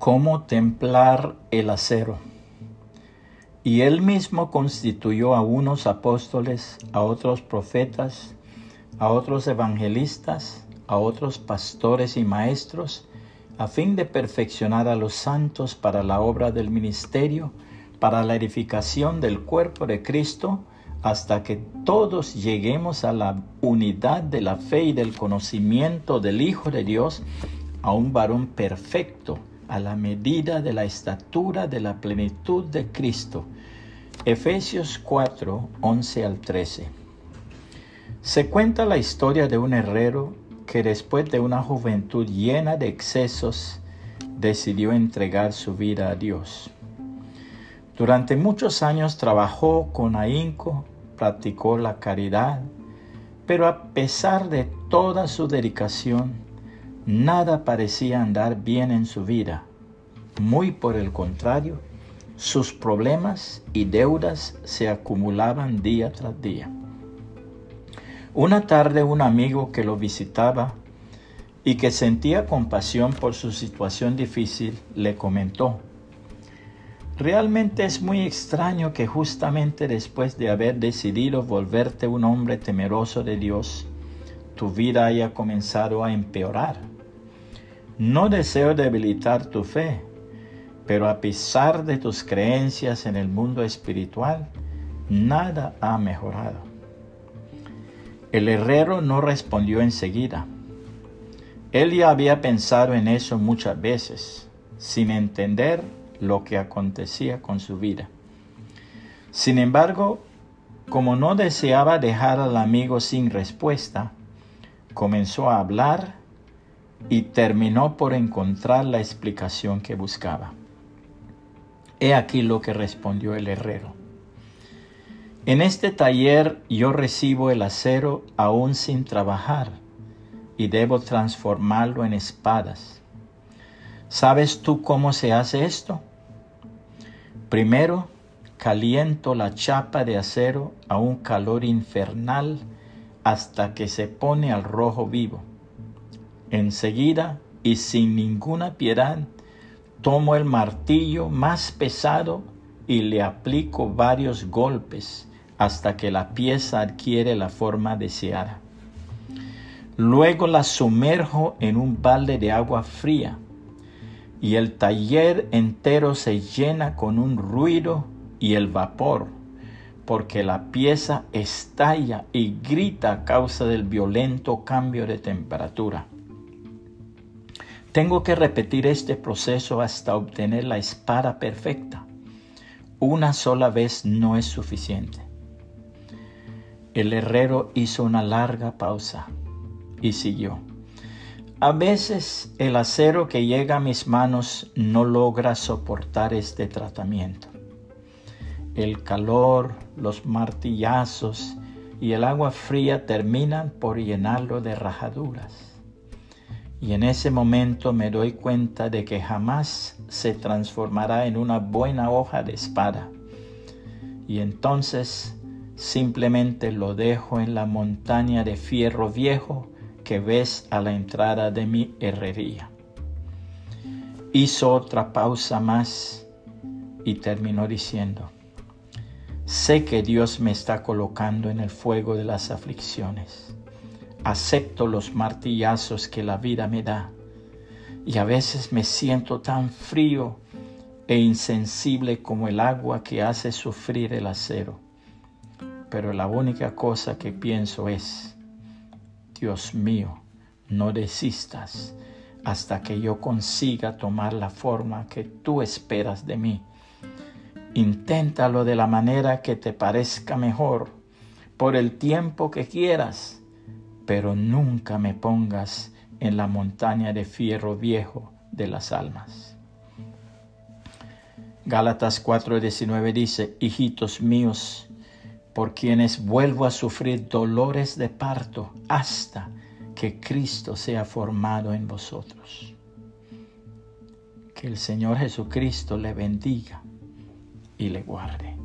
cómo templar el acero. Y él mismo constituyó a unos apóstoles, a otros profetas, a otros evangelistas, a otros pastores y maestros, a fin de perfeccionar a los santos para la obra del ministerio, para la edificación del cuerpo de Cristo, hasta que todos lleguemos a la unidad de la fe y del conocimiento del Hijo de Dios, a un varón perfecto, a la medida de la estatura de la plenitud de Cristo. Efesios 4, 11 al 13. Se cuenta la historia de un herrero que después de una juventud llena de excesos, decidió entregar su vida a Dios. Durante muchos años trabajó con ahínco, practicó la caridad, pero a pesar de toda su dedicación, nada parecía andar bien en su vida. Muy por el contrario, sus problemas y deudas se acumulaban día tras día. Una tarde un amigo que lo visitaba y que sentía compasión por su situación difícil le comentó, Realmente es muy extraño que justamente después de haber decidido volverte un hombre temeroso de Dios, tu vida haya comenzado a empeorar. No deseo debilitar tu fe, pero a pesar de tus creencias en el mundo espiritual, nada ha mejorado. El herrero no respondió enseguida. Él ya había pensado en eso muchas veces, sin entender lo que acontecía con su vida. Sin embargo, como no deseaba dejar al amigo sin respuesta, comenzó a hablar y terminó por encontrar la explicación que buscaba. He aquí lo que respondió el herrero. En este taller yo recibo el acero aún sin trabajar y debo transformarlo en espadas. ¿Sabes tú cómo se hace esto? Primero, caliento la chapa de acero a un calor infernal hasta que se pone al rojo vivo. Enseguida, y sin ninguna piedad, tomo el martillo más pesado y le aplico varios golpes hasta que la pieza adquiere la forma deseada. Luego la sumerjo en un balde de agua fría y el taller entero se llena con un ruido y el vapor, porque la pieza estalla y grita a causa del violento cambio de temperatura. Tengo que repetir este proceso hasta obtener la espada perfecta. Una sola vez no es suficiente. El herrero hizo una larga pausa y siguió. A veces el acero que llega a mis manos no logra soportar este tratamiento. El calor, los martillazos y el agua fría terminan por llenarlo de rajaduras. Y en ese momento me doy cuenta de que jamás se transformará en una buena hoja de espada. Y entonces simplemente lo dejo en la montaña de fierro viejo que ves a la entrada de mi herrería. Hizo otra pausa más y terminó diciendo, sé que Dios me está colocando en el fuego de las aflicciones. Acepto los martillazos que la vida me da y a veces me siento tan frío e insensible como el agua que hace sufrir el acero. Pero la única cosa que pienso es, Dios mío, no desistas hasta que yo consiga tomar la forma que tú esperas de mí. Inténtalo de la manera que te parezca mejor, por el tiempo que quieras, pero nunca me pongas en la montaña de fierro viejo de las almas. Gálatas 4:19 dice, hijitos míos, por quienes vuelvo a sufrir dolores de parto hasta que Cristo sea formado en vosotros. Que el Señor Jesucristo le bendiga y le guarde.